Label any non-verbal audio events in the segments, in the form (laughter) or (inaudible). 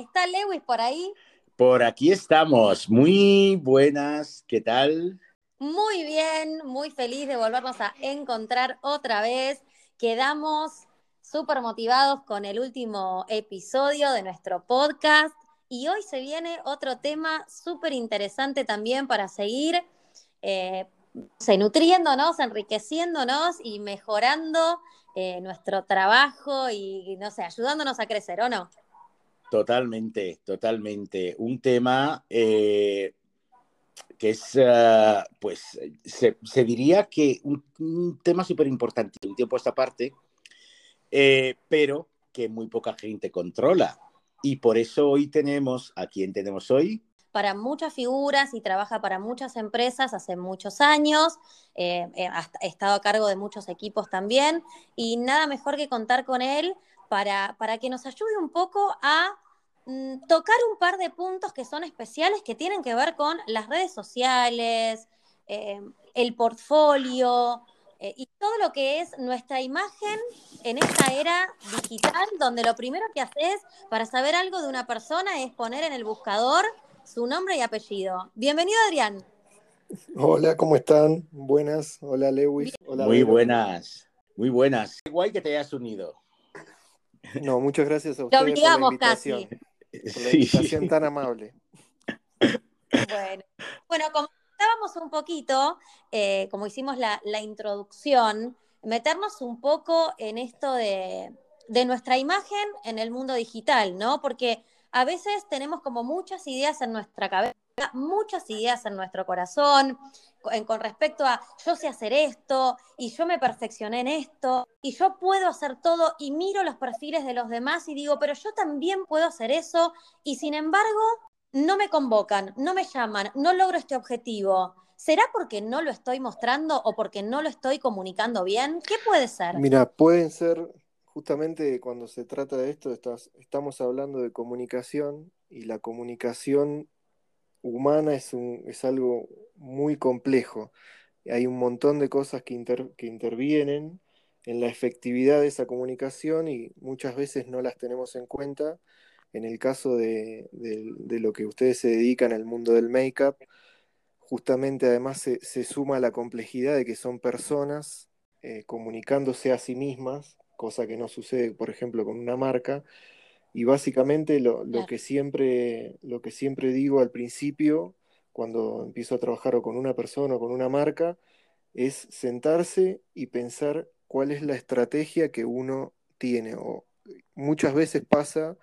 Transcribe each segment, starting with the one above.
¿Está Lewis por ahí? Por aquí estamos. Muy buenas, ¿qué tal? Muy bien, muy feliz de volvernos a encontrar otra vez. Quedamos súper motivados con el último episodio de nuestro podcast y hoy se viene otro tema súper interesante también para seguir eh, nutriéndonos, enriqueciéndonos y mejorando eh, nuestro trabajo y, no sé, ayudándonos a crecer, ¿o no? Totalmente, totalmente. Un tema eh, que es, uh, pues, se, se, diría que un, un tema súper importante, un tiempo a esta parte, eh, pero que muy poca gente controla. Y por eso hoy tenemos, ¿a quién tenemos hoy? Para muchas figuras y trabaja para muchas empresas hace muchos años, eh, eh ha estado a cargo de muchos equipos también, y nada mejor que contar con él para, para que nos ayude un poco a tocar un par de puntos que son especiales que tienen que ver con las redes sociales, eh, el portfolio, eh, y todo lo que es nuestra imagen en esta era digital, donde lo primero que haces para saber algo de una persona es poner en el buscador su nombre y apellido. Bienvenido, Adrián. Hola, ¿cómo están? Buenas. Hola, Lewis. Hola, muy Vero. buenas, muy buenas. Qué guay que te hayas unido. No, muchas gracias a ustedes Lo obligamos por la invitación, casi. Por la invitación tan amable. Bueno, bueno como contábamos un poquito, eh, como hicimos la, la, introducción, meternos un poco en esto de, de, nuestra imagen en el mundo digital, ¿no? Porque a veces tenemos como muchas ideas en nuestra cabeza, muchas ideas en nuestro corazón, con, con respecto a yo sé hacer esto y yo me perfeccioné en esto y yo puedo hacer todo y miro los perfiles de los demás y digo, pero yo también puedo hacer eso y sin embargo no me convocan, no me llaman, no logro este objetivo. ¿Será porque no lo estoy mostrando o porque no lo estoy comunicando bien? ¿Qué puede ser? Mira, pueden ser, justamente cuando se trata de esto, estamos hablando de comunicación y la comunicación humana es, un, es algo muy complejo. Hay un montón de cosas que, inter, que intervienen en la efectividad de esa comunicación y muchas veces no las tenemos en cuenta en el caso de, de, lo que ustedes se dedican al mundo del make-up, justamente además se, se, suma la complejidad de que son personas eh, comunicándose a sí mismas, cosa que no sucede, por ejemplo, con una marca. Y básicamente lo, lo, que siempre, lo que siempre digo al principio, cuando empiezo a trabajar o con una persona o con una marca, es sentarse y pensar cuál es la estrategia que uno tiene. O muchas veces pasa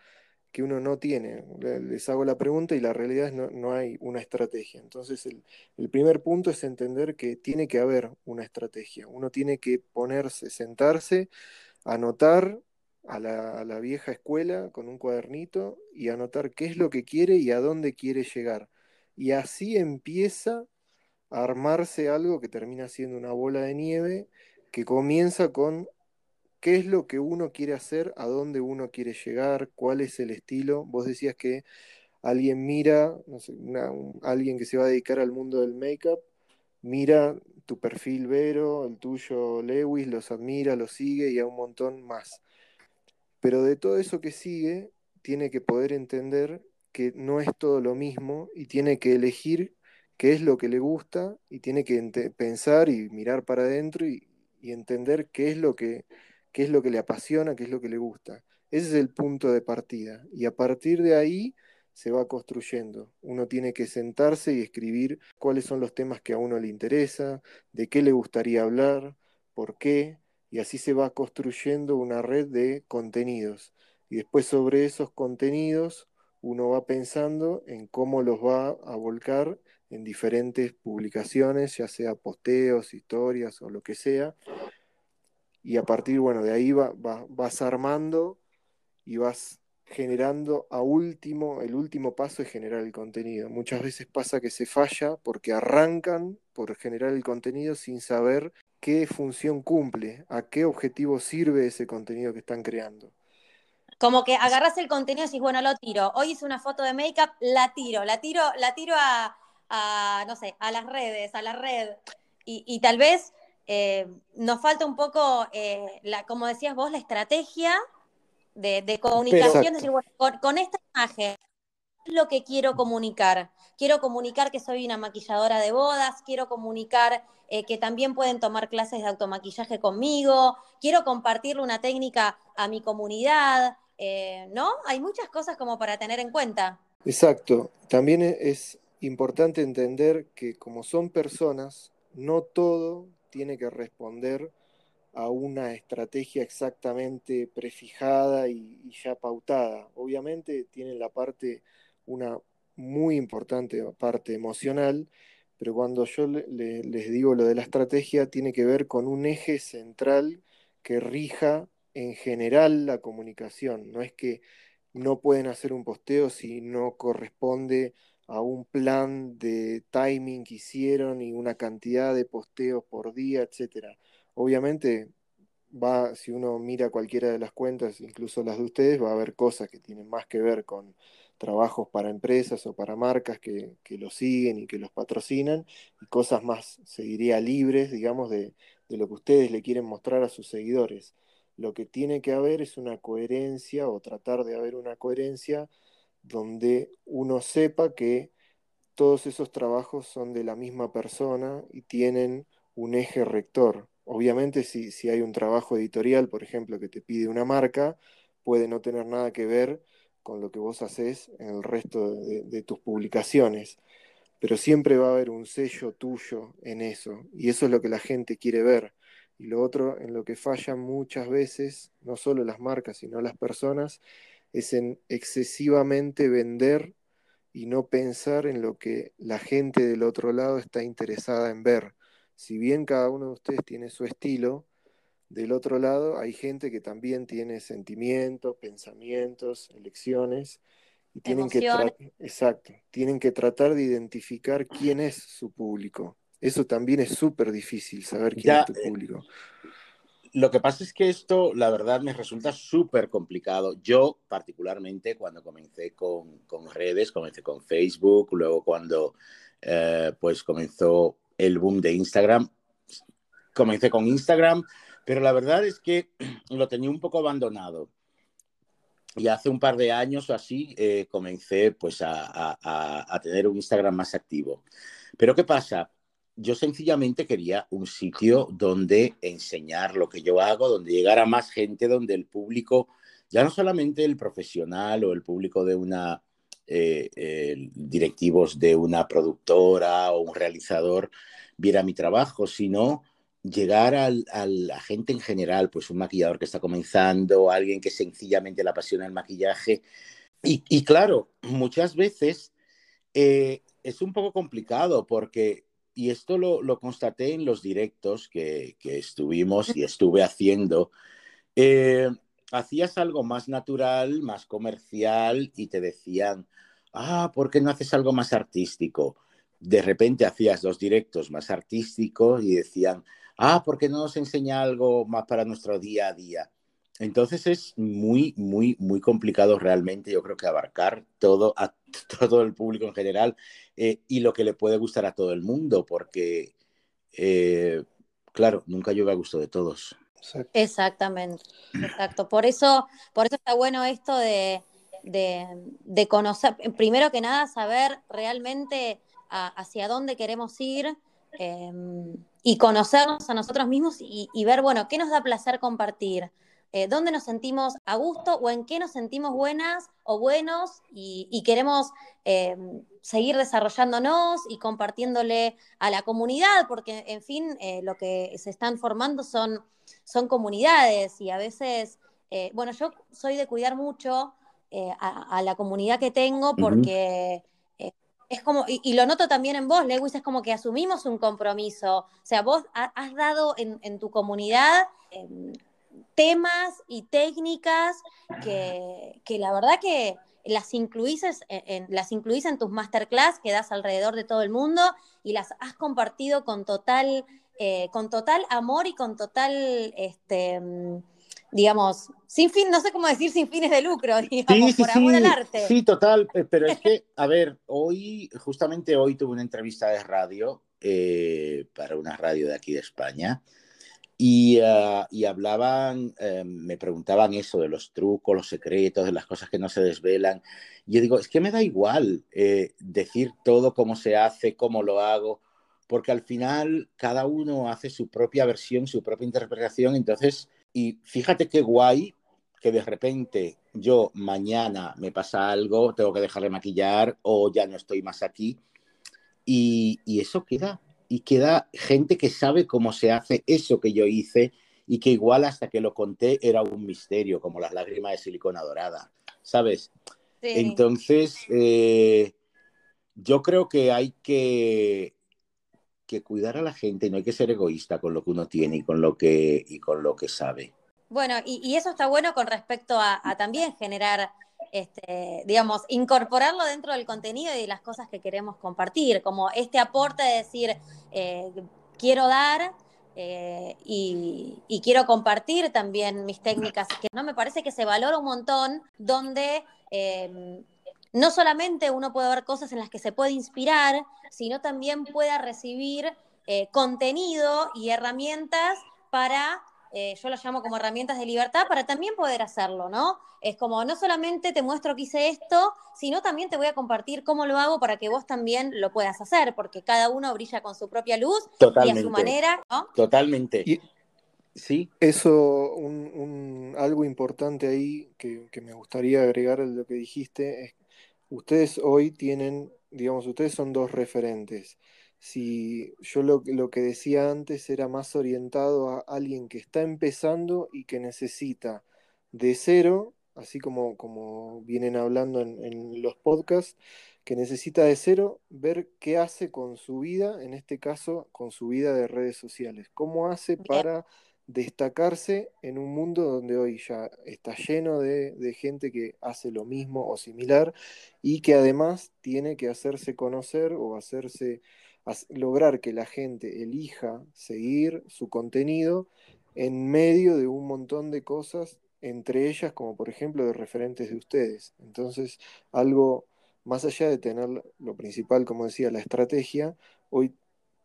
que uno no tiene. Les hago la pregunta y la realidad es no, no hay una estrategia. Entonces el, el, primer punto es entender que tiene que haber una estrategia. Uno tiene que ponerse, sentarse, anotar a la, vieja escuela con un cuadernito y anotar qué es lo que quiere y a dónde quiere llegar. Y así empieza a armarse algo que termina siendo una bola de nieve que comienza con qué es lo que uno quiere hacer, a dónde uno quiere llegar, cuál es el estilo. Vos decías que alguien mira, no sé, alguien que se va a dedicar al mundo del make-up, mira tu perfil Vero, el tuyo Lewis, los admira, los sigue y a un montón más. Pero de todo eso que sigue, tiene que poder entender que no es todo lo mismo y tiene que elegir qué es lo que le gusta y tiene que pensar y mirar para adentro y, y entender qué es lo que qué es lo que le apasiona, qué es lo que le gusta. Ese es el punto de partida. Y a partir de ahí se va construyendo. Uno tiene que sentarse y escribir cuáles son los temas que a uno le interesa, de qué le gustaría hablar, por qué, y así se va construyendo una red de contenidos. Y después sobre esos contenidos uno va pensando en cómo los va a volcar en diferentes publicaciones, ya sea posteos, historias o lo que sea, y a partir, bueno, de ahí va, va, vas armando y vas generando a último, el último paso es generar el contenido. Muchas veces pasa que se falla porque arrancan por generar el contenido sin saber qué función cumple, a qué objetivo sirve ese contenido que están creando. Como que agarras el contenido y decís, bueno, lo tiro. Hoy hice una foto de make-up, la tiro, la tiro, la tiro a, a, no sé, a las redes, a la red. Y, y tal vez eh, nos falta un poco, eh, la, como decías vos, la estrategia de, comunicación, decir, bueno, con, esta imagen es lo que quiero comunicar. Quiero comunicar que soy una maquilladora de bodas, quiero comunicar eh, que también pueden tomar clases de automaquillaje conmigo, quiero compartirle una técnica a mi comunidad, eh, ¿no? Hay muchas cosas como para tener en cuenta. Exacto. También e, es importante entender que como son personas, no todo tiene que responder a una estrategia exactamente prefijada y, ya pautada. Obviamente tiene la parte, una muy importante parte emocional, pero cuando yo les digo lo de la estrategia, tiene que ver con un eje central que rija en general la comunicación. No es que no pueden hacer un posteo si no corresponde a un plan de timing que hicieron y una cantidad de posteos por día, etcétera. Obviamente va, si uno mira cualquiera de las cuentas, incluso las de ustedes, va a haber cosas que tienen más que ver con trabajos para empresas o para marcas que, que los siguen y que los patrocinan, y cosas más, se diría, libres, digamos, de, de lo que ustedes le quieren mostrar a sus seguidores. Lo que tiene que haber es una coherencia o tratar de haber una coherencia donde uno sepa que todos esos trabajos son de la misma persona y tienen un eje rector. Obviamente si, si hay un trabajo editorial, por ejemplo, que te pide una marca, puede no tener nada que ver con lo que vos haces en el resto de, tus publicaciones. Pero siempre va a haber un sello tuyo en eso. Y eso es lo que la gente quiere ver. Y lo otro en lo que fallan muchas veces, no solo las marcas, sino las personas, es en excesivamente vender y no pensar en lo que la gente del otro lado está interesada en ver. Si bien cada uno de ustedes tiene su estilo, del otro lado hay gente que también tiene sentimientos, pensamientos, elecciones y tienen que exacto, tienen que tratar de identificar quién es su público. Eso también es súper difícil saber quién es tu eh, público. Lo que pasa es que esto, la verdad, me resulta súper complicado. Yo, particularmente, cuando comencé con, con, redes, comencé con Facebook, luego cuando eh, pues comenzó el boom de Instagram, comencé con Instagram, pero la verdad es que (clears throat) lo tenía un poco abandonado. Y hace un par de años o así eh, comencé pues a, a, a tener un Instagram más activo. Pero ¿qué pasa? yo sencillamente quería un sitio donde enseñar lo que yo hago, donde llegara más gente, donde el público, ya no solamente el profesional o el público de una, eh, directivos de una productora o un realizador viera mi trabajo, sino llegar a la gente en general, pues un maquillador que está comenzando, alguien que sencillamente le apasiona el maquillaje. Y, claro, muchas veces eh, es un poco complicado porque y esto lo, lo, constaté en los directos que, que estuvimos y estuve haciendo. Hacías algo más natural, más comercial y te decían, ah, ¿por qué no haces algo más artístico? De repente hacías dos directos más artísticos y decían, ah, ¿por qué no nos enseña algo más para nuestro día a día? Entonces es muy, muy, muy complicado realmente, yo creo que abarcar todo a (laughs) todo el público en general eh, y lo que le puede gustar a todo el mundo, porque, eh, claro, nunca llueve a gusto de todos. Exactamente, exacto. Por eso, por eso está bueno esto de, de, conocer, primero que nada, saber realmente hacia dónde queremos ir em, y conocernos a nosotros mismos y, ver, bueno, qué nos da placer compartir. Eh, dónde nos sentimos a gusto o en qué nos sentimos buenas o buenos y, queremos eh, seguir desarrollándonos y compartiéndole a la comunidad, porque en fin, eh, lo que se están formando son, son comunidades y a veces, bueno, yo soy de cuidar mucho a, la comunidad que tengo porque... es como, y, lo noto también en vos, Lewis, es como que asumimos un compromiso. O sea, vos has dado en, en tu comunidad em, temas y técnicas que, la verdad que las incluís en, las incluís en tus masterclass que das alrededor de todo el mundo y las has compartido con total, eh, con total amor y con total, este, digamos, sin fin, no sé cómo decir sin fines de lucro, (laughs) digamos, por amor al arte. Sí, total, pero es que, a ver, hoy, justamente hoy tuve una entrevista de radio eh, para una radio de aquí de España Y, ah, y hablaban, eh, me preguntaban eso de los trucos, los secretos, de las cosas que no se desvelan. Y yo digo, es que me da igual eh, decir todo cómo se hace, cómo lo hago, porque al final cada uno hace su propia versión, su propia interpretación. Entonces, y fíjate qué guay que de repente yo mañana me pasa algo, tengo que dejar de maquillar o ya no estoy más aquí. Y, y eso queda, y queda gente que sabe cómo se hace eso que yo hice y que igual hasta que lo conté era un misterio, como las lágrimas de silicona dorada, ¿sabes? Sí. Entonces, eh, yo creo que hay que, que cuidar a la gente y no hay que ser egoísta con lo que uno tiene y con lo que, y con lo que sabe. Bueno, y, y eso está bueno con respecto a, también generar este, digamos, incorporarlo dentro del contenido y las cosas que queremos compartir, como este aporte de decir, eh, quiero dar eh, y, y, quiero compartir también mis técnicas, que no me parece que se valora un montón, donde eh, no solamente uno puede ver cosas en las que se puede inspirar, sino también pueda recibir eh, contenido y herramientas para eh, yo lo llamo como herramientas de libertad para también poder hacerlo, ¿no? Es como no solamente te muestro que hice esto, sino también te voy a compartir cómo lo hago para que vos también lo puedas hacer, porque cada uno brilla con su propia luz Totalmente. y a su manera, ¿no? Totalmente. Y sí. Eso, un, un, algo importante ahí que, que me gustaría agregar a lo que dijiste es, ustedes hoy tienen, digamos, ustedes son dos referentes. Si yo lo, lo, que decía antes era más orientado a alguien que está empezando y que necesita de cero, así como, como vienen hablando en, en, los podcasts, que necesita de cero ver qué hace con su vida, en este caso con su vida de redes sociales, cómo hace para destacarse en un mundo donde hoy ya está lleno de, de gente que hace lo mismo o similar y que además tiene que hacerse conocer o hacerse lograr que la gente elija seguir su contenido en medio de un montón de cosas, entre ellas como por ejemplo de referentes de ustedes. Entonces, algo más allá de tener lo principal, como decía, la estrategia, hoy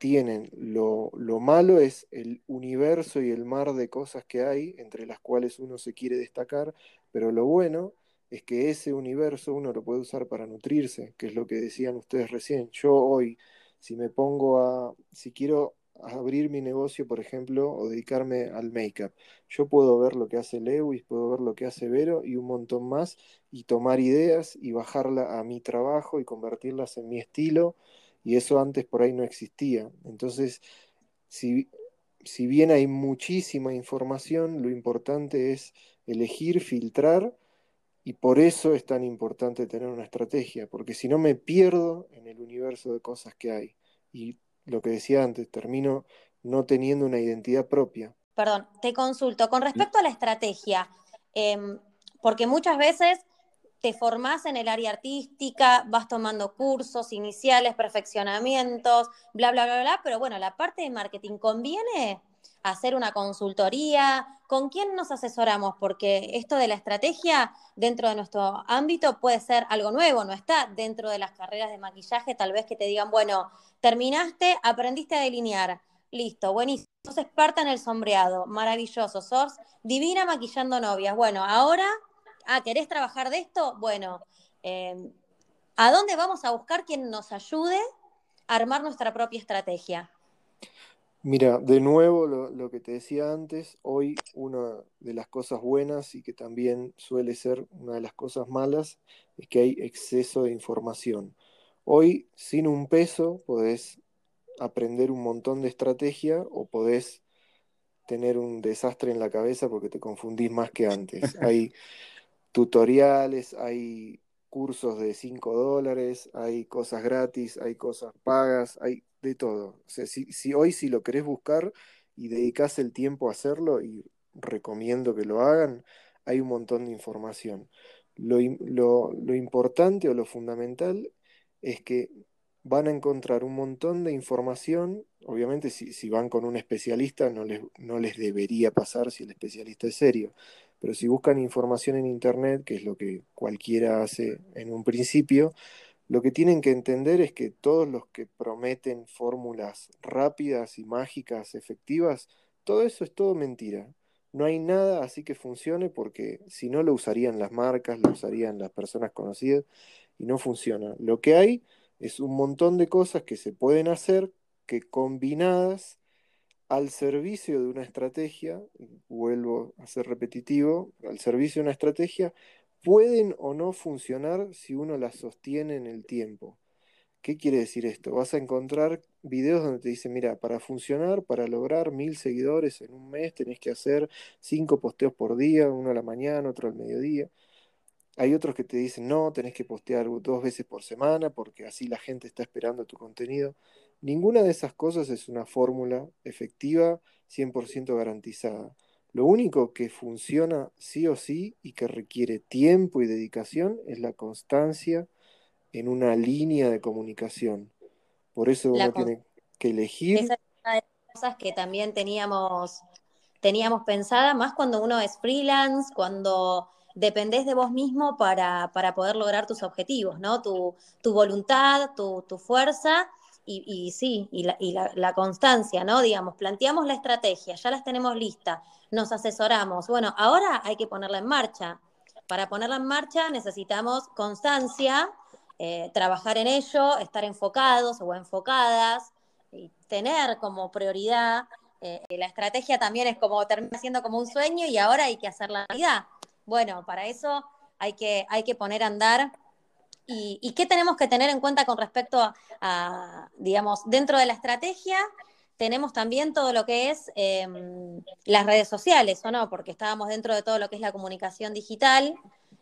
tienen lo, lo, malo es el universo y el mar de cosas que hay, entre las cuales uno se quiere destacar, pero lo bueno es que ese universo uno lo puede usar para nutrirse, que es lo que decían ustedes recién. Yo hoy si me pongo a, si quiero abrir mi negocio, por ejemplo, o dedicarme al make-up, yo puedo ver lo que hace Lewis, puedo ver lo que hace Vero y un montón más, y tomar ideas y bajarla a mi trabajo y convertirlas en mi estilo, y eso antes por ahí no existía. Entonces, si, si bien hay muchísima información, lo importante es elegir, filtrar y por eso es tan importante tener una estrategia, porque si no me pierdo en el universo de cosas que hay. Y lo que decía antes, termino no teniendo una identidad propia. Perdón, te consulto. Con respecto a la estrategia, eh, porque muchas veces te formás en el área artística, vas tomando cursos iniciales, perfeccionamientos, bla, bla, bla, bla, pero bueno, la parte de marketing conviene hacer una consultoría? ¿Con quién nos asesoramos? Porque esto de la estrategia dentro de nuestro ámbito puede ser algo nuevo, no está dentro de las carreras de maquillaje, tal vez que te digan, bueno, terminaste, aprendiste a delinear, listo, buenísimo, sos experta en el sombreado, maravilloso, sos divina maquillando novias. Bueno, ahora, ah, ¿querés trabajar de esto? Bueno, eh, ¿a dónde vamos a buscar quien nos ayude a armar nuestra propia estrategia? Mira, de nuevo lo, lo, que te decía antes, hoy una de las cosas buenas y que también suele ser una de las cosas malas es que hay exceso de información. Hoy sin un peso podés aprender un montón de estrategia o podés tener un desastre en la cabeza porque te confundís más que antes. (laughs) Hay tutoriales, hay cursos de 5 dólares, hay cosas gratis, hay cosas pagas, hay de todo. Si, hoy si lo querés buscar y dedicás el tiempo a hacerlo, y recomiendo que lo hagan, hay un montón de información. Lo, lo, lo importante o lo fundamental es que van a encontrar un montón de información. Obviamente, si, si, van con un especialista, no les, no les debería pasar si el especialista es serio. Pero si buscan información en Internet, que es lo que cualquiera hace en un principio, lo que tienen que entender es que todos los que prometen fórmulas rápidas y mágicas, efectivas, todo eso es todo mentira. No hay nada así que funcione porque si no lo usarían las marcas, lo usarían las personas conocidas y no funciona. Lo que hay es un montón de cosas que se pueden hacer que combinadas al servicio de una estrategia, vuelvo a ser repetitivo, al servicio de una estrategia, pueden o no funcionar si uno las sostiene en el tiempo. ¿Qué quiere decir esto? Vas a encontrar videos donde te dicen, mira, para funcionar, para lograr mil seguidores en un mes, tenés que hacer cinco posteos por día, uno a la mañana, otro al mediodía. Hay otros que te dicen, no, tenés que postear dos veces por semana porque así la gente está esperando tu contenido. Ninguna de esas cosas es una fórmula efectiva, 100% garantizada. Lo único que funciona sí o sí y que requiere tiempo y dedicación es la constancia en una línea de comunicación. Por eso uno tiene que elegir. Esa es una de las cosas que también teníamos, teníamos pensada, más cuando uno es freelance, cuando dependés de vos mismo para, para poder lograr tus objetivos, ¿no? Tu, tu voluntad, tu, tu fuerza y, sí, y, la, constancia, ¿no? Digamos, planteamos la estrategia, ya las tenemos lista, nos asesoramos. Bueno, ahora hay que ponerla en marcha. Para ponerla en marcha necesitamos constancia, eh, trabajar en ello, estar enfocados o enfocadas, y tener como prioridad. Eh, la estrategia también es como termina siendo como un sueño y ahora hay que hacer la realidad. Bueno, para eso hay que, hay que poner a andar. Y, qué tenemos que tener en cuenta con respecto a, digamos, dentro de la estrategia? Tenemos también todo lo que es eh, las redes sociales, ¿o no? Porque estábamos dentro de todo lo que es la comunicación digital.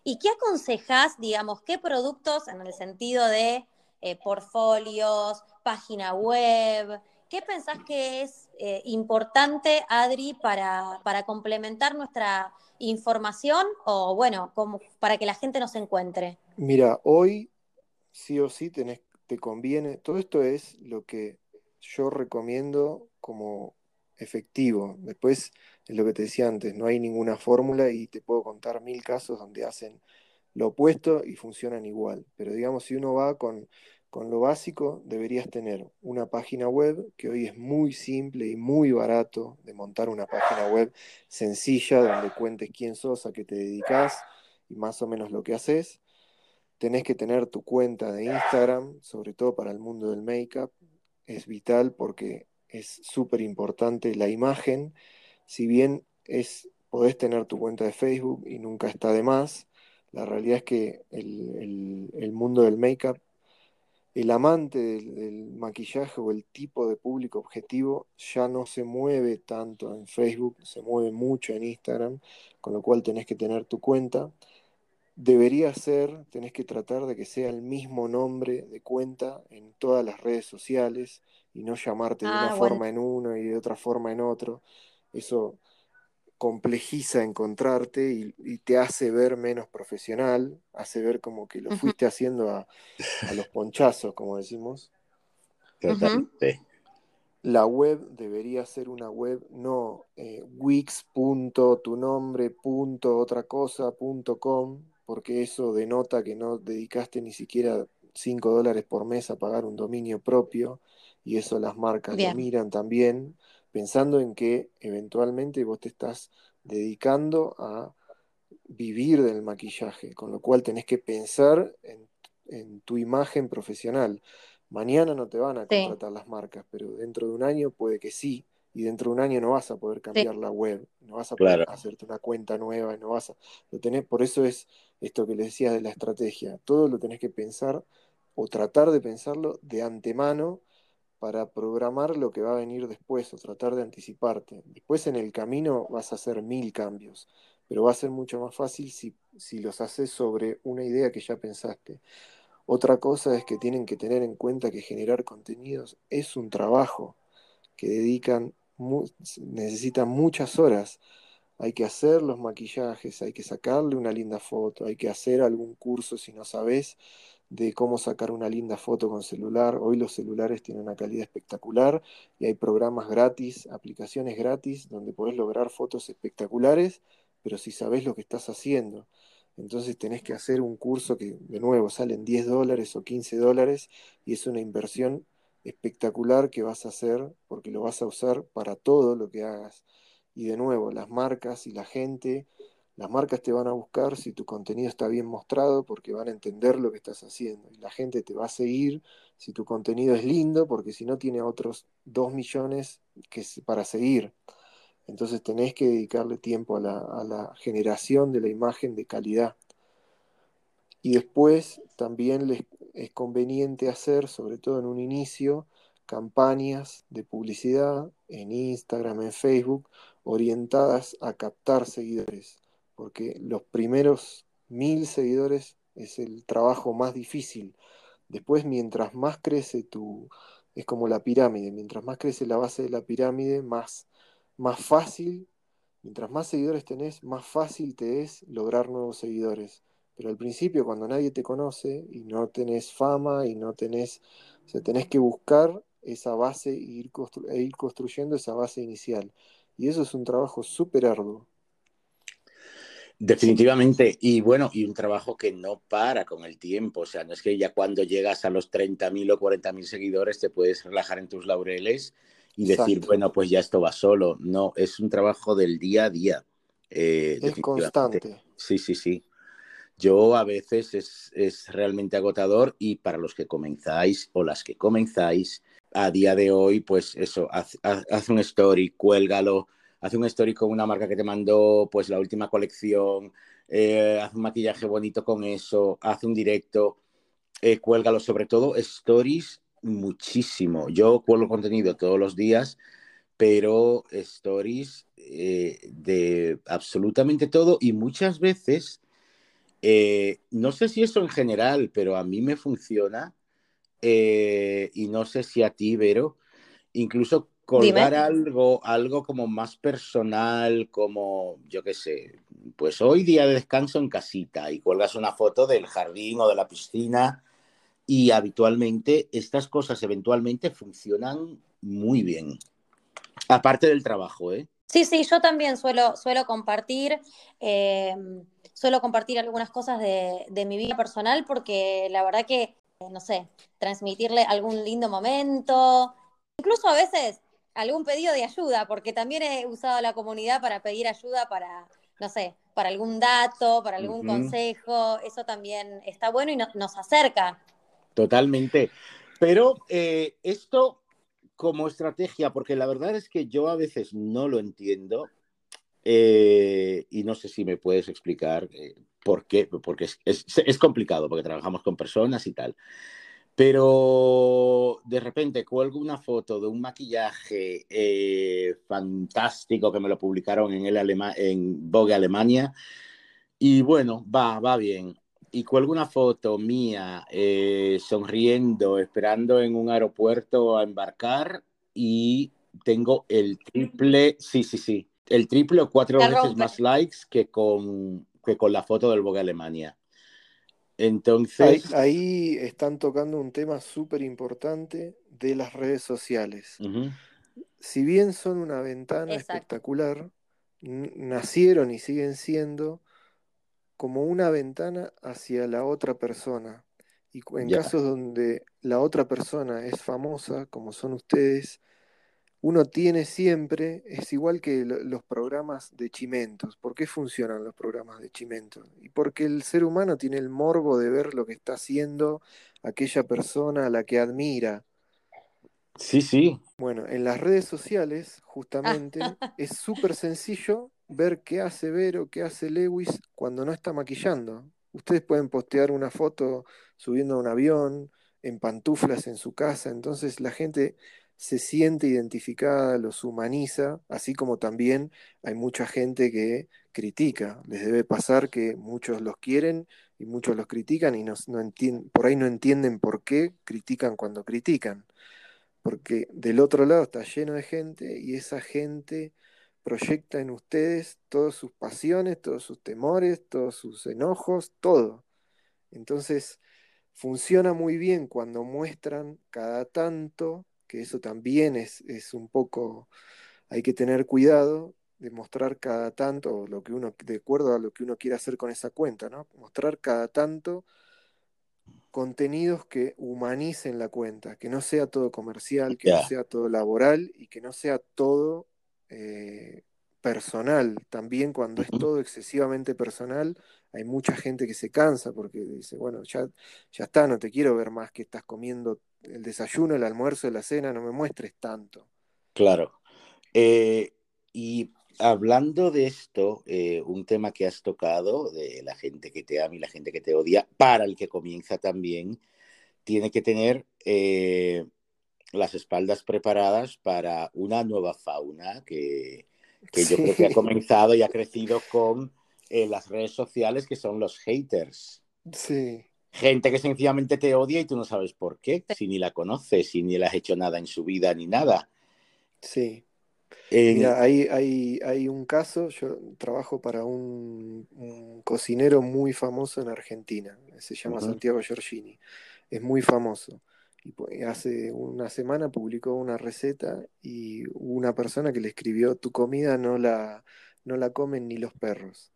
¿Y qué aconsejas, digamos, qué productos en el sentido de eh, portfolios, página web, qué pensás que es eh, importante, Adri, para, para, complementar nuestra información o, bueno, como para que la gente nos encuentre? Mira, hoy sí o sí te conviene, todo esto es lo que yo recomiendo como efectivo. Después, es lo que te decía antes, no hay ninguna fórmula y te puedo contar mil casos donde hacen lo opuesto y funcionan igual. Pero digamos, si uno va con, con lo básico, deberías tener una página web, que hoy es muy simple y muy barato de montar una página web sencilla, donde cuentes quién sos, a qué te dedicas y más o menos lo que haces. Tenés que tener tu cuenta de Instagram, sobre todo para el mundo del make-up. Es vital porque es súper importante la imagen. Si bien es, podés tener tu cuenta de Facebook y nunca está de más, la realidad es que el, el, el mundo del make-up, el amante del, del, maquillaje o el tipo de público objetivo ya no se mueve tanto en Facebook, se mueve mucho en Instagram, con lo cual tenés que tener tu cuenta. Debería ser, tenés que tratar de que sea el mismo nombre de cuenta en todas las redes sociales y no llamarte de ah, una bueno. forma en uno y de otra forma en otro. Eso complejiza encontrarte y, y, te hace ver menos profesional, hace ver como que lo fuiste uh -huh. haciendo a, a, los ponchazos, como decimos. Totalmente. Uh -huh. La web debería ser una web no eh, wix.tunombre.otracosa.com, porque eso denota que no dedicaste ni siquiera 5 dólares por mes a pagar un dominio propio y eso las marcas Bien. lo miran también, pensando en que eventualmente vos te estás dedicando a vivir del maquillaje, con lo cual tenés que pensar en, en tu imagen profesional. Mañana no te van a contratar sí. las marcas, pero dentro de un año puede que sí, y dentro de un año no vas a poder cambiar sí. la web, no vas a poder claro. hacerte una cuenta nueva, no vas a, lo tenés, por eso es esto que les decía de la estrategia, todo lo tenés que pensar o tratar de pensarlo de antemano para programar lo que va a venir después o tratar de anticiparte. Después en el camino vas a hacer mil cambios, pero va a ser mucho más fácil si, si los haces sobre una idea que ya pensaste. Otra cosa es que tienen que tener en cuenta que generar contenidos es un trabajo que dedican, necesitan muchas horas. Hay que hacer los maquillajes, hay que sacarle una linda foto, hay que hacer algún curso si no sabes de cómo sacar una linda foto con celular. Hoy los celulares tienen una calidad espectacular y hay programas gratis, aplicaciones gratis, donde podés lograr fotos espectaculares, pero si sabés lo que estás haciendo. Entonces tenés que hacer un curso que, de nuevo, salen 10 dólares o 15 dólares y es una inversión espectacular que vas a hacer porque lo vas a usar para todo lo que hagas. Y de nuevo, las marcas y la gente, las marcas te van a buscar si tu contenido está bien mostrado porque van a entender lo que estás haciendo. Y la gente te va a seguir si tu contenido es lindo porque si no tiene otros dos millones que, para seguir. Entonces tenés que dedicarle tiempo a la, a la generación de la imagen de calidad. Y después también les es conveniente hacer, sobre todo en un inicio, campañas de publicidad en Instagram, en Facebook, orientadas a captar seguidores, porque los primeros mil seguidores es el trabajo más difícil. Después, mientras más crece tu, es como la pirámide, mientras más crece la base de la pirámide, más, más fácil, mientras más seguidores tenés, más fácil te es lograr nuevos seguidores. Pero al principio, cuando nadie te conoce y no tenés fama y no tenés, o sea, tenés que buscar esa base e ir, e ir construyendo esa base inicial. Y eso es un trabajo súper arduo. Definitivamente, y bueno, y un trabajo que no para con el tiempo, o sea, no es que ya cuando llegas a los 30.000 o 40.000 seguidores te puedes relajar en tus laureles y decir, bueno, pues ya esto va solo, no, es un trabajo del día a día. Eh, es constante. Sí, sí, sí. Yo a veces es, realmente agotador y para los que comenzáis o las que comenzáis, a día de hoy, pues eso, haz, un story, cuélgalo, haz un con una marca que te mandó pues la última colección, eh, haz un maquillaje bonito con eso, haz un directo, eh, cuélgalo, sobre todo stories muchísimo. Yo cuelgo contenido todos los días, pero stories eh, de absolutamente todo y muchas veces eh, no sé si eso en general, pero a mí me funciona. Eh, y no sé si a ti, Vero, incluso colgar algo, algo como más personal, como, yo qué sé, pues hoy día de descanso en casita y cuelgas una foto del jardín o de la piscina y habitualmente estas cosas eventualmente funcionan muy bien. Aparte del trabajo, ¿eh? Sí, sí, yo también suelo, suelo compartir. Eh, suelo compartir algunas cosas de, mi vida personal porque la verdad que, no sé, transmitirle algún lindo momento, incluso a veces algún pedido de ayuda, porque también he usado la comunidad para pedir ayuda para, no sé, para algún dato, para algún consejo, eso también está bueno y nos acerca. Totalmente. Pero eh, esto como estrategia, porque la verdad es que yo a veces no lo entiendo, eh, y no sé si me puedes explicar eh, por qué, porque es, complicado, porque trabajamos con personas y tal. Pero de repente cuelgo una foto de un maquillaje eh, fantástico que me lo publicaron en, el en Vogue Alemania. Y bueno, va, va bien. Y cuelgo una foto mía sonriendo, esperando en un aeropuerto a embarcar y tengo el triple, sí, sí, sí, el triple o cuatro veces más likes que con, que con la foto del Vogue Alemania. Entonces. Ahí, están tocando un tema súper importante de las redes sociales. Si bien son una ventana espectacular, nacieron y siguen siendo como una ventana hacia la otra persona. Y en casos donde la otra persona es famosa, como son ustedes, uno tiene siempre, es igual que los programas de chimentos. ¿Por qué funcionan los programas de chimentos? Y porque el ser humano tiene el morbo de ver lo que está haciendo aquella persona a la que admira. Sí, sí. Bueno, en las redes sociales, justamente, (laughs) es súper sencillo ver qué hace Vero, qué hace Lewis cuando no está maquillando. Ustedes pueden postear una foto subiendo a un avión, en pantuflas en su casa, entonces la gente se siente identificada, los humaniza, así como también hay mucha gente que critica. Les debe pasar que muchos los quieren y muchos los critican y no, por ahí no entienden por qué critican cuando critican. Porque del otro lado está lleno de gente y esa gente proyecta en ustedes todas sus pasiones, todos sus temores, todos sus enojos, todo. Entonces, funciona muy bien cuando muestran cada tanto que eso también es, un poco, hay que tener cuidado de mostrar cada tanto lo que uno, de acuerdo a lo que uno quiere hacer con esa cuenta, ¿no? Mostrar cada tanto contenidos que humanicen la cuenta, que no sea todo comercial, que no sea todo laboral y que no sea todo eh, personal. También cuando es todo excesivamente personal, hay mucha gente que se cansa porque dice, bueno, ya, ya está, no te quiero ver más que estás comiendo el desayuno, el almuerzo, la cena, no me muestres tanto. Claro. Eh, y hablando de esto, eh, un tema que has tocado, de la gente que te ama y la gente que te odia, para el que comienza también, tiene que tener eh, las espaldas preparadas para una nueva fauna que, yo creo que ha comenzado y ha crecido con eh, las redes sociales, que son los haters. Sí. Gente que sencillamente te odia y tú no sabes por qué, si ni la conoces, si ni le has hecho nada en su vida ni nada. Sí. Mira, hay, hay, un caso, yo trabajo para un, cocinero muy famoso en Argentina, se llama Santiago Giorgini, es muy famoso. Y hace una semana publicó una receta y una persona que le escribió, tu comida no la, no la comen ni los perros.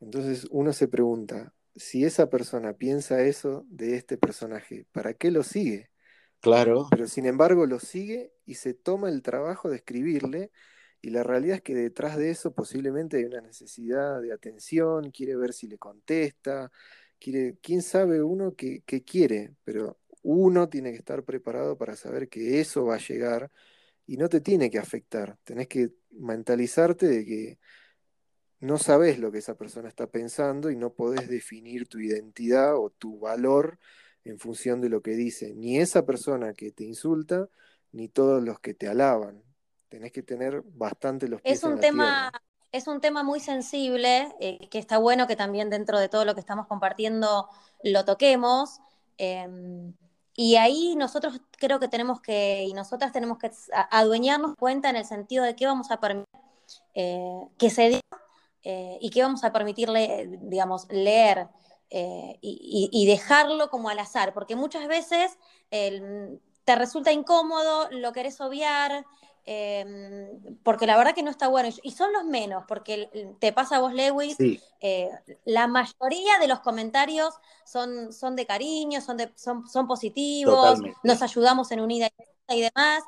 Entonces uno se pregunta, si esa persona piensa eso de este personaje, ¿para qué lo sigue? Claro. Pero sin embargo lo sigue y se toma el trabajo de escribirle y la realidad es que detrás de eso posiblemente hay una necesidad de atención, quiere ver si le contesta, quiere, quién sabe uno qué quiere, pero uno tiene que estar preparado para saber que eso va a llegar y no te tiene que afectar. Tenés que mentalizarte de que no sabes lo que esa persona está pensando y no podés definir tu identidad o tu valor en función de lo que dice, ni esa persona que te insulta, ni todos los que te alaban. Tenés que tener bastante los pies es un en tema Es un tema muy sensible, eh, que está bueno que también dentro de todo lo que estamos compartiendo lo toquemos. Em, y ahí nosotros creo que tenemos que, y nosotras tenemos que adueñarnos cuenta en el sentido de qué vamos a permitir eh, que se diga eh, y qué vamos a permitirle, digamos, leer eh, y, dejarlo como al azar, porque muchas veces te resulta incómodo, lo querés obviar, Em, porque la verdad que no está bueno. Y son los menos, porque te pasa a vos, Lewis, eh, la mayoría de los comentarios son, son de cariño, son, de, son, son positivos, nos ayudamos en unidad y demás,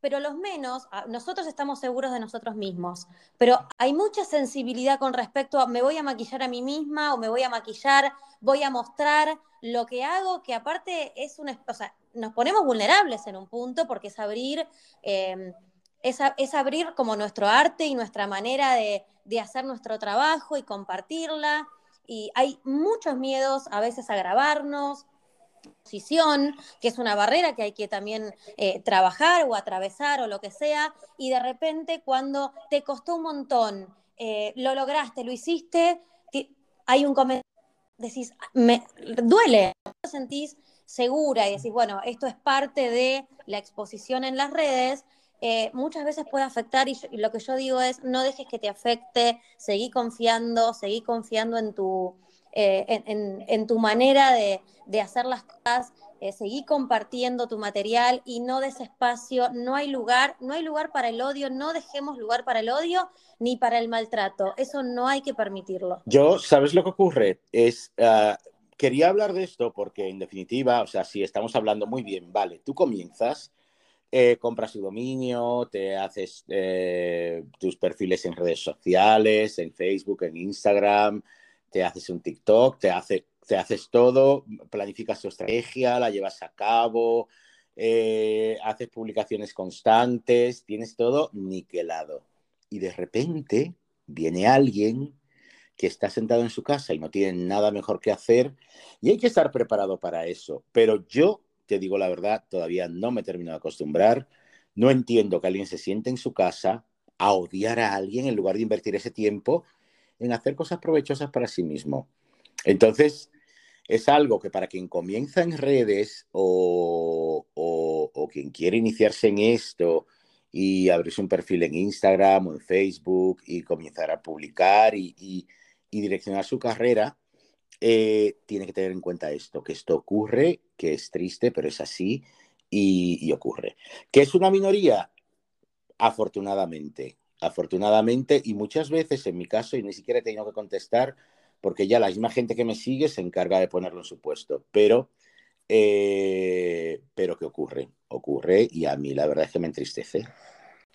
pero los menos, nosotros estamos seguros de nosotros mismos, pero hay mucha sensibilidad con respecto a me voy a maquillar a mí misma o me voy a maquillar, voy a mostrar lo que hago, que aparte es una, o sea, nos ponemos vulnerables en un punto porque es abrir... Eh, es, abrir como nuestro arte y nuestra manera de, hacer nuestro trabajo y compartirla. Y hay muchos miedos a veces a grabarnos, posición, que es una barrera que hay que también eh, trabajar o atravesar o lo que sea, y de repente cuando te costó un montón, eh, lo lograste, lo hiciste, hay un comentario, decís, me duele, te sentís segura y decís, bueno, esto es parte de la exposición en las redes, eh, muchas veces puede afectar y, lo que yo digo es no dejes que te afecte, seguí confiando, seguí confiando en tu, eh, en, tu manera de, hacer las cosas, eh, seguí compartiendo tu material y no des espacio, no hay lugar, no hay lugar para el odio, no dejemos lugar para el odio ni para el maltrato, eso no hay que permitirlo. Yo, ¿sabes lo que ocurre? Es... Ah, quería hablar de esto porque, en definitiva, o sea, si estamos hablando muy bien, vale, tú comienzas, eh, compras tu dominio, te haces eh, tus perfiles en redes sociales, en Facebook, en Instagram, te haces un TikTok, te, hace, haces todo, planificas tu estrategia, la llevas a cabo, eh, haces publicaciones constantes, tienes todo niquelado. Y de repente viene alguien que está sentado en su casa y no tiene nada mejor que hacer y hay que estar preparado para eso. Pero yo te digo la verdad, todavía no me termino de acostumbrar. No entiendo que alguien se siente en su casa a odiar a alguien en lugar de invertir ese tiempo en hacer cosas provechosas para sí mismo. Entonces, es algo que para quien comienza en redes o, quien quiere iniciarse en esto y abrirse un perfil en Instagram o en Facebook y comenzar a publicar y direccionar su carrera, eh, tiene que tener en cuenta esto, que esto ocurre, que es triste, pero es así y, ocurre. ¿Que es una minoría? Afortunadamente, afortunadamente, y muchas veces en mi caso, y ni siquiera he tenido que contestar, porque ya la misma gente que me sigue se encarga de ponerlo en su puesto, pero eh, pero ¿qué ocurre? Ocurre y a mí la verdad es que me entristece.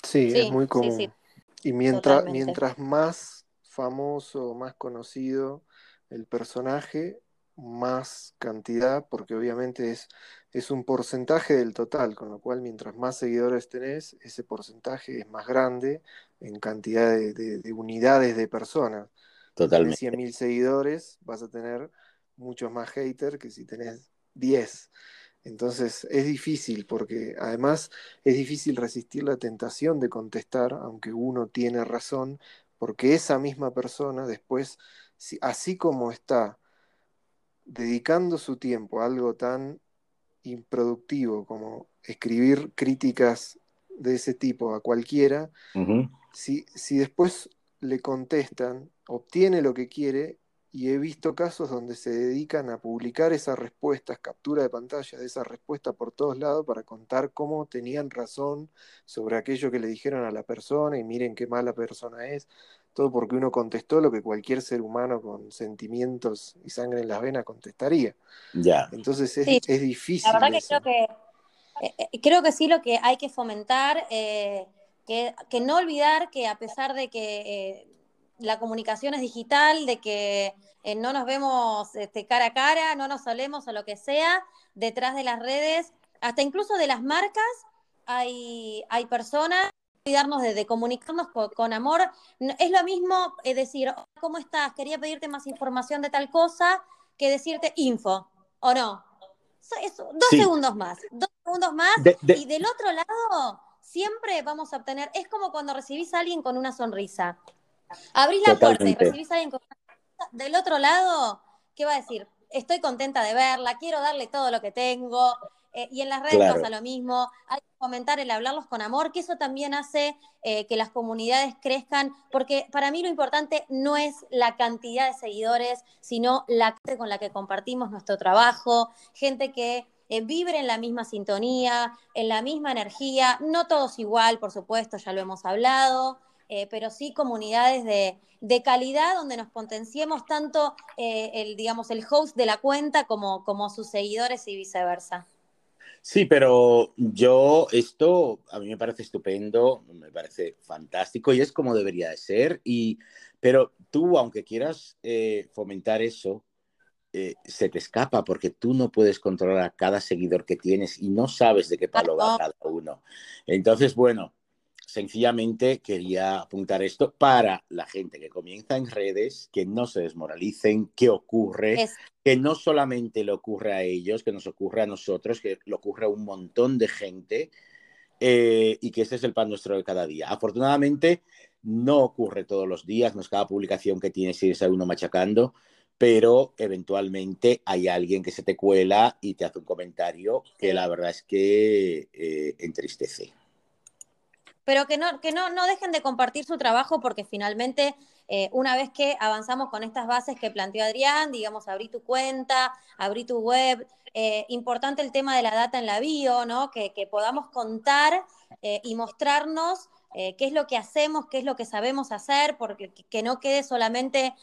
Sí, es muy común. Y mientras, mientras más famoso, más conocido el personaje, más cantidad, porque obviamente es, es un porcentaje del total, con lo cual mientras más seguidores tenés, ese porcentaje es más grande en cantidad de, unidades de personas. Totalmente. Si 100.000 seguidores, vas a tener muchos más haters que si tenés 10. Entonces es difícil porque además es difícil resistir la tentación de contestar, aunque uno tiene razón, porque esa misma persona después, así como está dedicando su tiempo a algo tan improductivo como escribir críticas de ese tipo a cualquiera, si, si después le contestan, obtiene lo que quiere, y he visto casos donde se dedican a publicar esas respuestas, captura de pantalla de esas respuestas por todos lados para contar cómo tenían razón sobre aquello que le dijeron a la persona y miren qué mala persona es. Todo porque uno contestó lo que cualquier ser humano con sentimientos y sangre en las venas contestaría. Ya. Entonces es, difícil. La verdad que creo que eh, eh, creo que sí lo que hay que fomentar, eh, que, que, no olvidar que a pesar de que la comunicación es digital, de que eh, no nos vemos este, cara a cara, no nos solemos o lo que sea, detrás de las redes, hasta incluso de las marcas, hay, hay personas cuidarnos de, comunicarnos con, amor. Es lo mismo eh, decir, ¿cómo estás? Quería pedirte más información de tal cosa que decirte info, ¿o no? dos segundos más, dos segundos más. Y del otro lado, siempre vamos a obtener, es como cuando recibís a alguien con una sonrisa. Abrís la puerta y recibís a alguien con del otro lado, ¿qué va a decir? Estoy contenta de verla, quiero darle todo lo que tengo. Eh, y en las redes pasa lo mismo. Hay que fomentar el hablarlos con amor, que eso también hace eh, que las comunidades crezcan, porque para mí lo importante no es la cantidad de seguidores, sino la gente con la que compartimos nuestro trabajo, gente que eh, vibre en la misma sintonía, en la misma energía, no todos igual, por supuesto, ya lo hemos hablado, eh, pero sí comunidades de, calidad donde nos potenciemos tanto el, digamos, el host de la cuenta como, como sus seguidores y viceversa. Sí, pero yo esto a mí me parece estupendo, me parece fantástico y es como debería de ser. Y, pero tú, aunque quieras eh, fomentar eso, se te escapa porque tú no puedes controlar a cada seguidor que tienes y no sabes de qué palo va cada uno. Entonces, bueno, sencillamente quería apuntar esto para la gente que comienza en redes, que no se desmoralicen, que ocurre, que no solamente le ocurre a ellos, que nos ocurre a nosotros, que le ocurre a un montón de gente eh, y que ese es el pan nuestro de cada día. Afortunadamente no ocurre todos los días, no es cada publicación que tienes y a uno machacando, pero eventualmente hay alguien que se te cuela y te hace un comentario que la verdad es que eh, entristece pero que no, que no, no dejen de compartir su trabajo porque finalmente eh, una vez que avanzamos con estas bases que planteó Adrián, digamos, abrí tu cuenta, abrí tu web, eh, importante el tema de la data en la bio, ¿no? Que, podamos contar eh, y mostrarnos qué es lo que hacemos, qué es lo que sabemos hacer, porque que no quede solamente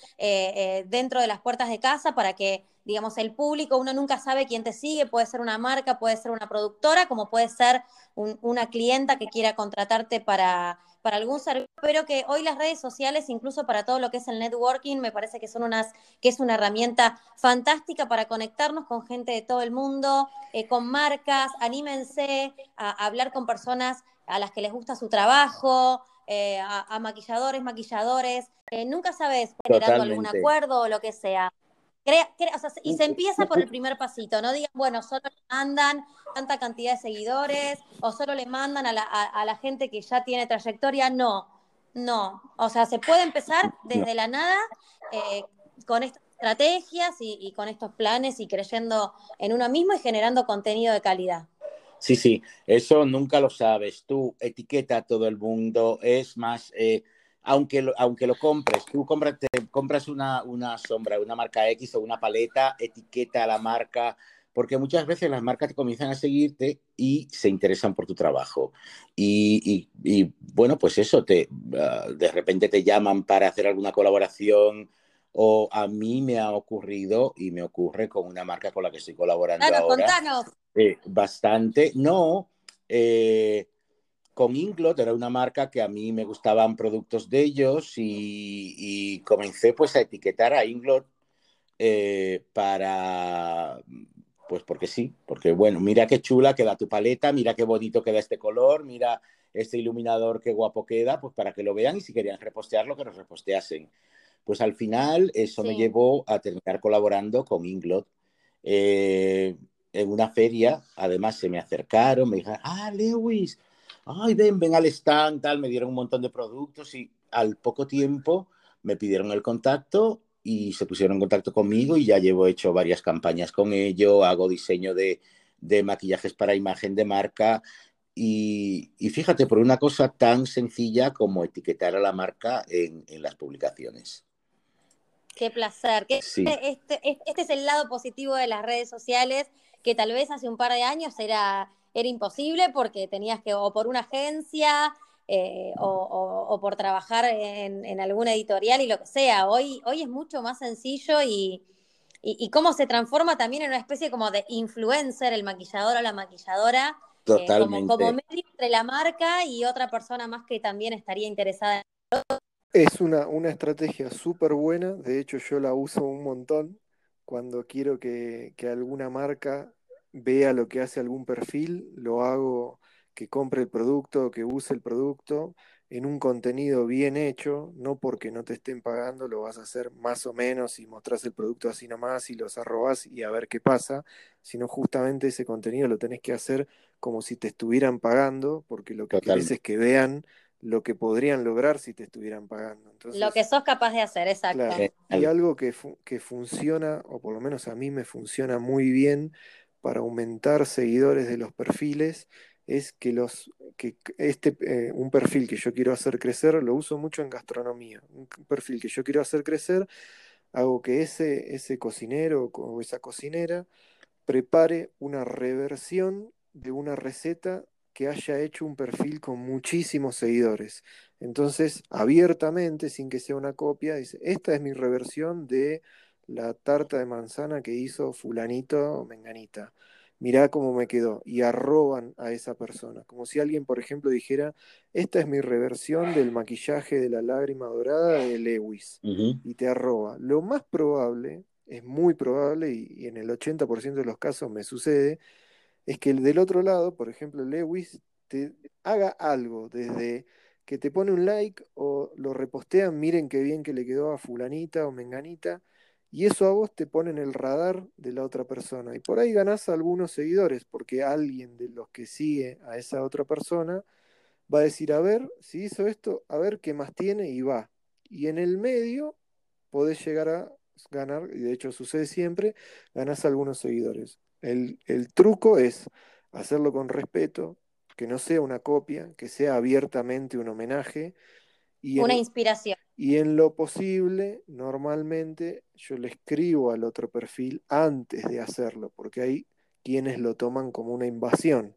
dentro de las puertas de casa para que digamos, el público, uno nunca sabe quién te sigue, puede ser una marca, puede ser una productora, como puede ser una clienta que quiera contratarte para, para algún servicio, pero que hoy las redes sociales, incluso para todo lo que es el networking, me parece que son unas, que es una herramienta fantástica para conectarnos con gente de todo el mundo, eh, con marcas, anímense a, hablar con personas a las que les gusta su trabajo, eh, a, maquilladores, maquilladores, eh, nunca sabes generando algún acuerdo o lo que sea y se empieza por el primer pasito, no digan, bueno, solo le mandan tanta cantidad de seguidores o solo le mandan a la, gente que ya tiene trayectoria, no, no, o sea, se puede empezar desde la nada eh, con estas estrategias y, con estos planes y creyendo en uno mismo y generando contenido de calidad. Sí, sí, eso nunca lo sabes. Tú etiqueta a todo el mundo, es más, eh, aunque lo, aunque lo compres, tú compras, compras una, una sombra, una marca X o una paleta, etiqueta a la marca, porque muchas veces las marcas te comienzan a seguirte y se interesan por tu trabajo. Y, y, bueno, pues eso, te, ah, de repente te llaman para hacer alguna colaboración o a mí me ha ocurrido y me ocurre con una marca con la que estoy colaborando Claro, ahora. contanos. Eh, bastante. No, eh, con Inglot era una marca que a mí me gustaban productos de ellos y, y comencé pues a etiquetar a Inglot eh, para, pues porque sí, porque bueno, mira qué chula queda tu paleta, mira qué bonito queda este color, mira este iluminador qué guapo queda, pues para que lo vean y si querían repostearlo, que nos reposteasen. Pues al final eso me llevó a terminar colaborando con Inglot. Eh, en una feria, además se me acercaron, me dijeron, ah, Lewis, ay, ven, ven al stand, tal, me dieron un montón de productos y al poco tiempo me pidieron el contacto y se pusieron en contacto conmigo y ya llevo hecho varias campañas con ello, hago diseño de, de maquillajes para imagen de marca y, y fíjate, por una cosa tan sencilla como etiquetar a la marca en, en las publicaciones. Qué placer. Que Sí. este, este, este es el lado positivo de las redes sociales, que tal vez hace un par de años era, era imposible porque tenías que, o por una agencia, eh, o, o- o por trabajar en, en alguna editorial y lo que sea. Hoy, hoy es mucho más sencillo y, y, y cómo se transforma también en una especie como de influencer, el maquillador o la maquilladora, eh, como, Totalmente. como medio entre la marca y otra persona más que también estaría interesada en Es una, una estrategia súper buena, de hecho yo la uso un montón cuando quiero que, que alguna marca vea lo que hace algún perfil, lo hago que compre el producto, que use el producto en un contenido bien hecho, no porque no te estén pagando, lo vas a hacer más o menos y mostrás el producto así nomás y los arrobas y a ver qué pasa, sino justamente ese contenido lo tenés que hacer como si te estuvieran pagando, porque lo que querés Totalmente. es que vean lo que podrían lograr si te estuvieran pagando. Entonces, lo que sos capaz de hacer, exacto. Claro, y algo que, fu- que funciona, o por lo menos a mí me funciona muy bien para aumentar seguidores de los perfiles, es que los que este eh, un perfil que yo quiero hacer crecer lo uso mucho en gastronomía. Un perfil que yo quiero hacer crecer, hago que ese, ese cocinero o esa cocinera prepare una reversión de una receta que haya hecho un perfil con muchísimos seguidores. Entonces, abiertamente, sin que sea una copia, dice, esta es mi reversión de la tarta de manzana que hizo fulanito o menganita. Mirá cómo me quedó. Y arroban a esa persona. Como si alguien, por ejemplo, dijera, esta es mi reversión del maquillaje de la lágrima dorada de Lewis. Y te arroba. Lo más probable, es muy probable, y, y en el 80% de los casos me sucede, es que el del otro lado, por ejemplo, Lewis, te haga algo desde que te pone un like o lo repostean, miren qué bien que le quedó a fulanita o menganita, y eso a vos te pone en el radar de la otra persona. Y por ahí ganás algunos seguidores, porque alguien de los que sigue a esa otra persona va a decir, a ver, si hizo esto, a ver qué más tiene y va. Y en el medio podés llegar a ganar, y de hecho sucede siempre, ganás algunos seguidores. El, el truco es hacerlo con respeto, que no sea una copia, que sea abiertamente un homenaje. Y Una inspiración. Y en lo posible, normalmente yo le escribo al otro perfil antes de hacerlo, porque hay quienes lo toman como una invasión.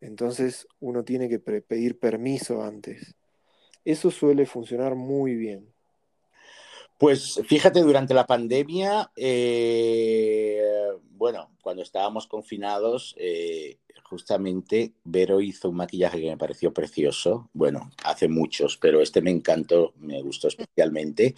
Entonces uno tiene que pedir permiso antes. Eso suele funcionar muy bien. Pues fíjate, durante la pandemia, eh, bueno, cuando estábamos confinados, eh, justamente Vero hizo un maquillaje que me pareció precioso. Bueno, hace muchos, pero este me encantó, me gustó especialmente.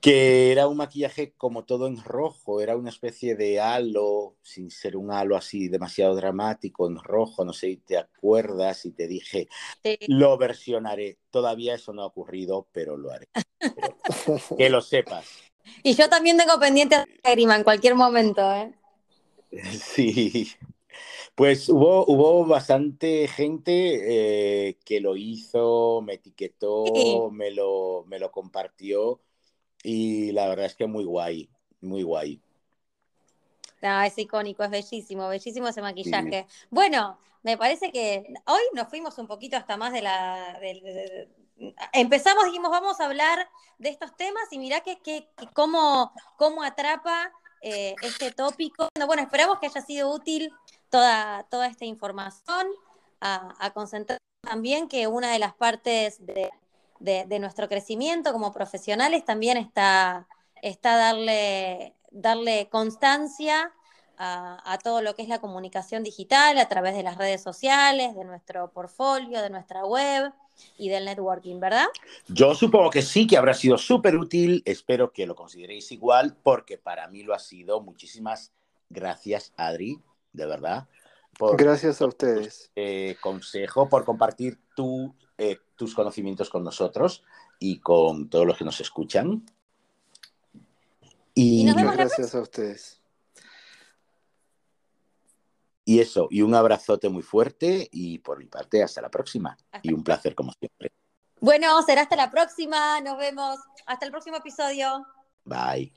Que era un maquillaje como todo en rojo, era una especie de halo, sin ser un halo así demasiado dramático, en rojo, no sé si te acuerdas y te dije, Sí. lo versionaré. Todavía eso no ha ocurrido, pero lo haré. Pero (laughs) que lo sepas. Y yo también tengo pendiente a lágrima en cualquier momento, ¿eh? (laughs) Sí. Pues hubo, hubo bastante gente eh, que lo hizo, me etiquetó, Sí. me lo, me lo compartió y la verdad es que muy guay, muy guay. No, es icónico, es bellísimo, bellísimo ese maquillaje. Bueno, me parece que hoy nos fuimos un poquito hasta más de la... de- de- de- empezamos, dijimos, vamos a hablar de estos temas y mirá que, que- que cómo, cómo atrapa eh, este tópico. Bueno, bueno, esperamos que haya sido útil toda, toda esta información, a, a concentrar también que una de las partes de, de, nuestro crecimiento como profesionales también está, está darle, darle constancia a, todo lo que es la comunicación digital a través de las redes sociales, de nuestro portfolio, de nuestra web y del networking, ¿verdad? Yo supongo que sí, que habrá sido súper útil. Espero que lo consideréis igual, porque para mí lo ha sido. Muchísimas gracias, Adri, de verdad. gracias a ustedes. Eh, consejo, por compartir eh, tus conocimientos con nosotros y con todos los que nos escuchan. Y, nos vemos gracias a ustedes. Y eso, y un abrazote muy fuerte y por mi parte, hasta la próxima. y un placer como siempre. Bueno, será hasta la próxima. Nos vemos. Hasta el próximo episodio. Bye.